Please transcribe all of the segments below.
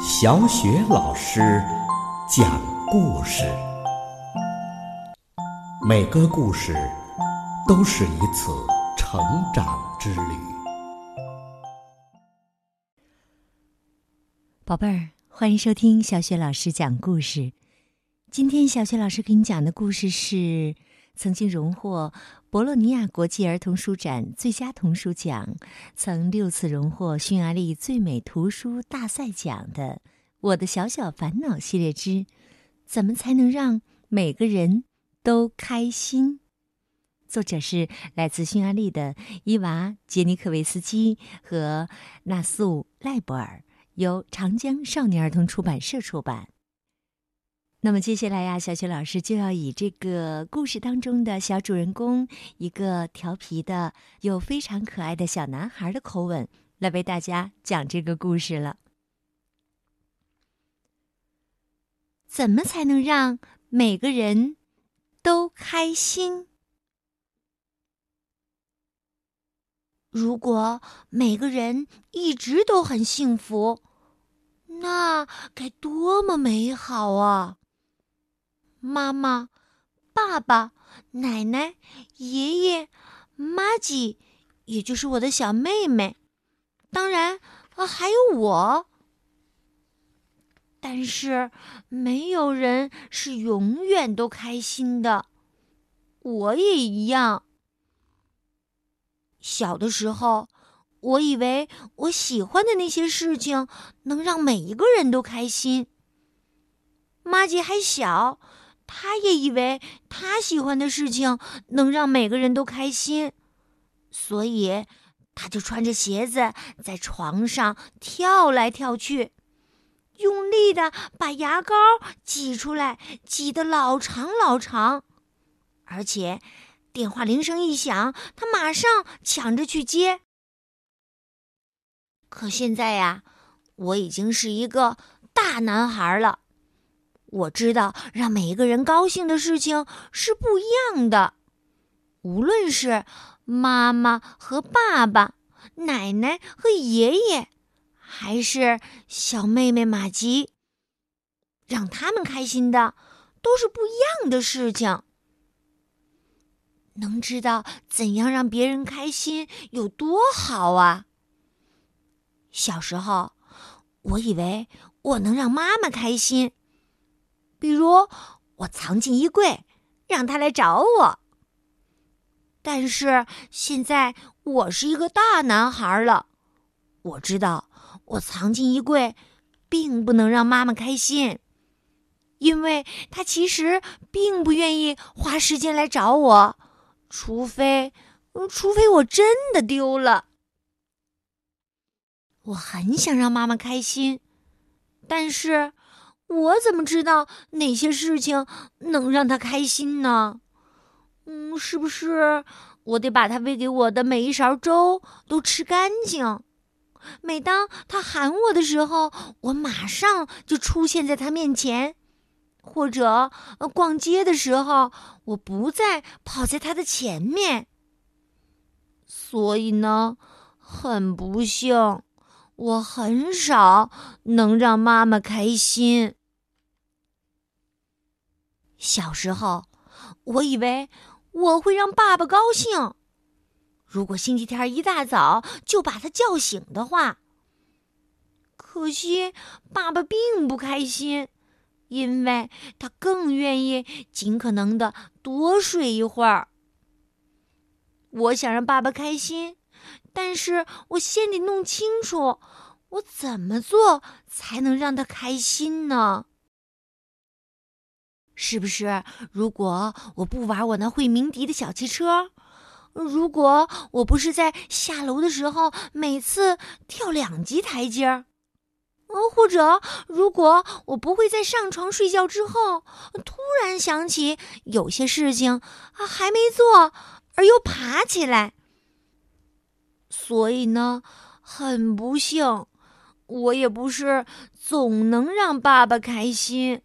小雪老师讲故事，每个故事都是一次成长之旅。宝贝儿，欢迎收听小雪老师讲故事。今天小雪老师给你讲的故事是曾经荣获博洛尼亚国际儿童书展最佳童书奖，曾六次荣获匈牙利最美图书大赛奖的《我的小小烦恼》系列之“怎么才能让每个人都开心”。作者是来自匈牙利的伊娃·杰尼克维斯基和纳素·赖博尔，由长江少年儿童出版社出版。那么接下来呀，小雪老师就要以这个故事当中的小主人公，一个调皮的又非常可爱的小男孩的口吻，来为大家讲这个故事了。怎么才能让每个人都开心？如果每个人一直都很幸福，那该多么美好啊！妈妈、爸爸、奶奶、爷爷、妈吉，也就是我的小妹妹，当然啊，还有我。但是，没有人是永远都开心的，我也一样。小的时候，我以为我喜欢的那些事情能让每一个人都开心。妈吉还小，他也以为他喜欢的事情能让每个人都开心，所以他就穿着鞋子在床上跳来跳去。用力的把牙膏挤出来，挤得老长老长，而且电话铃声一响，他马上抢着去接。可现在呀，我已经是一个大男孩了，我知道让每一个人高兴的事情是不一样的，无论是妈妈和爸爸、奶奶和爷爷。还是小妹妹玛吉，让他们开心的都是不一样的事情。能知道怎样让别人开心有多好啊！小时候，我以为我能让妈妈开心，比如我藏进衣柜，让他来找我。但是现在我是一个大男孩了，我知道。我藏进衣柜，并不能让妈妈开心，因为她其实并不愿意花时间来找我，除非，除非我真的丢了。我很想让妈妈开心，但是我怎么知道哪些事情能让他开心呢？嗯，是不是我得把他喂给我的每一勺粥都吃干净？每当他喊我的时候，我马上就出现在他面前；或者逛街的时候，我不再跑在他的前面。所以呢，很不幸，我很少能让妈妈开心。小时候，我以为我会让爸爸高兴。如果星期天一大早就把他叫醒的话，可惜爸爸并不开心，因为他更愿意尽可能的多睡一会儿。我想让爸爸开心，但是我先得弄清楚我怎么做才能让他开心呢？是不是？如果我不玩我那会鸣笛的小汽车？如果我不是在下楼的时候每次跳两级台阶儿，呃，或者如果我不会在上床睡觉之后突然想起有些事情啊还没做而又爬起来，所以呢，很不幸，我也不是总能让爸爸开心。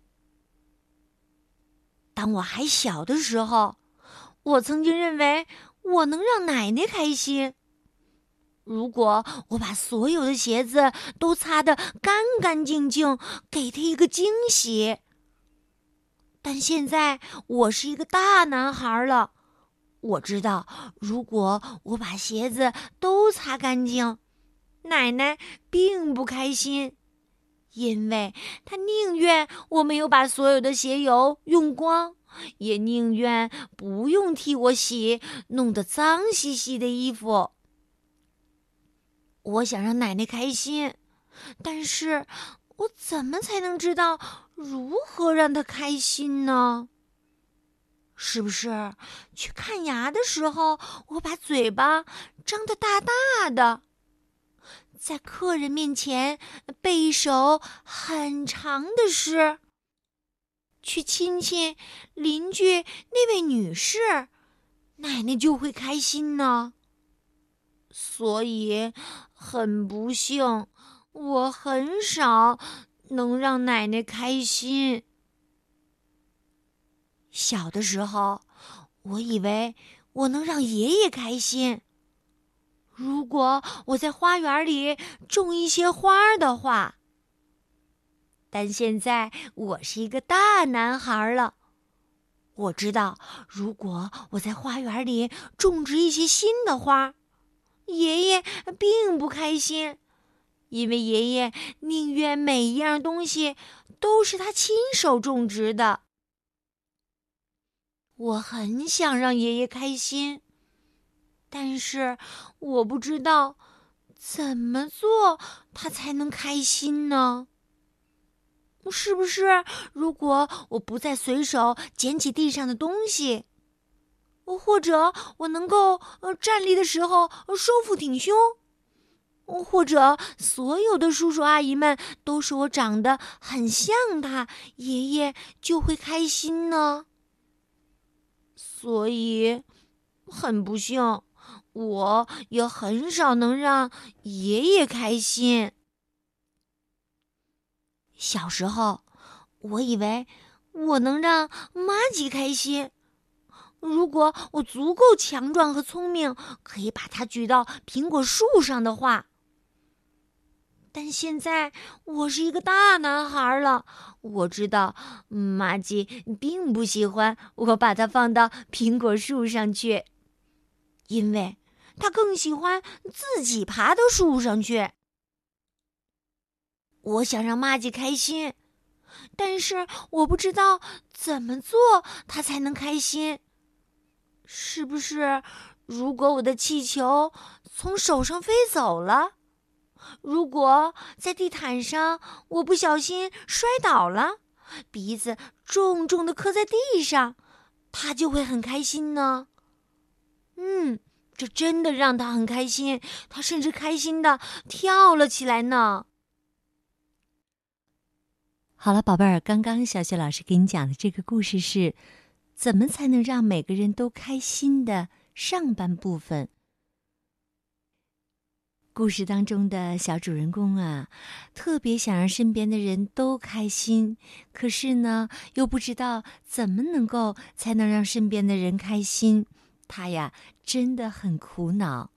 当我还小的时候，我曾经认为。我能让奶奶开心，如果我把所有的鞋子都擦得干干净净，给他一个惊喜。但现在我是一个大男孩了，我知道，如果我把鞋子都擦干净，奶奶并不开心，因为她宁愿我没有把所有的鞋油用光，也宁愿不用替我洗弄得脏兮兮的衣服。我想让奶奶开心，但是我怎么才能知道如何让她开心呢？是不是去看牙的时候，我把嘴巴张得大大的，在客人面前背一首很长的诗，去亲亲邻居那位女士，奶奶就会开心呢？所以，很不幸，我很少能让奶奶开心。小的时候，我以为我能让爷爷开心。如果我在花园里种一些花的话，但现在我是一个大男孩了。我知道，如果我在花园里种植一些新的花，爷爷并不开心，因为爷爷宁愿每一样东西都是他亲手种植的。我很想让爷爷开心，但是我不知道怎么做他才能开心呢？是不是如果我不再随手捡起地上的东西？或者我能够站立的时候收腹挺胸，或者所有的叔叔阿姨们都说我长得很像他，爷爷就会开心呢。所以，很不幸，我也很少能让爷爷开心。小时候，我以为我能让妈吉开心。如果我足够强壮和聪明，可以把它举到苹果树上的话。但现在我是一个大男孩了，我知道玛吉并不喜欢我把它放到苹果树上去，因为他更喜欢自己爬到树上去。我想让玛吉开心，但是我不知道怎么做他才能开心。是不是，如果我的气球从手上飞走了，如果在地毯上我不小心摔倒了，鼻子重重的磕在地上，他就会很开心呢？嗯，这真的让他很开心，他甚至开心的跳了起来呢。好了，宝贝儿，刚刚小雪老师给你讲的这个故事是。怎么才能让每个人都开心的上半部分？故事当中的小主人公啊，特别想让身边的人都开心，可是呢，又不知道怎么能够才能让身边的人开心。他呀，真的很苦恼。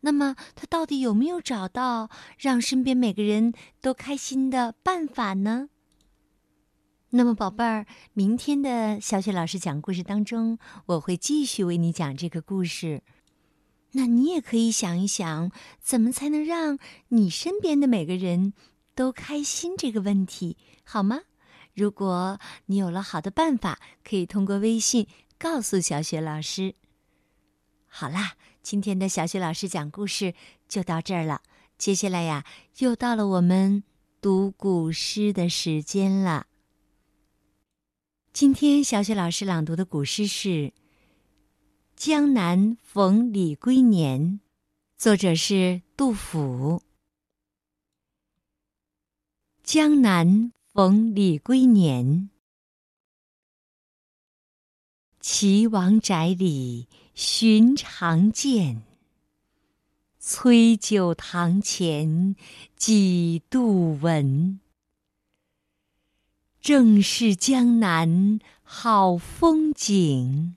那么，他到底有没有找到让身边每个人都开心的办法呢？那么，宝贝儿，明天的小雪老师讲故事当中，我会继续为你讲这个故事。那你也可以想一想，怎么才能让你身边的每个人都开心这个问题，好吗？如果你有了好的办法，可以通过微信告诉小雪老师。好啦，今天的小雪老师讲故事就到这儿了。接下来呀，又到了我们读古诗的时间了。今天小雪老师朗读的古诗是《江南逢李龟年》，作者是杜甫。江南逢李龟年，岐王宅里寻常见。崔九堂前几度闻。正是江南好风景，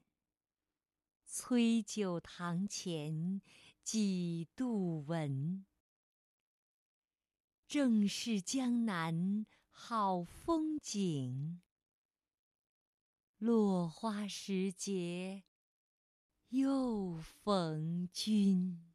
崔九堂前几度闻。正是江南好风景，落花时节又逢君。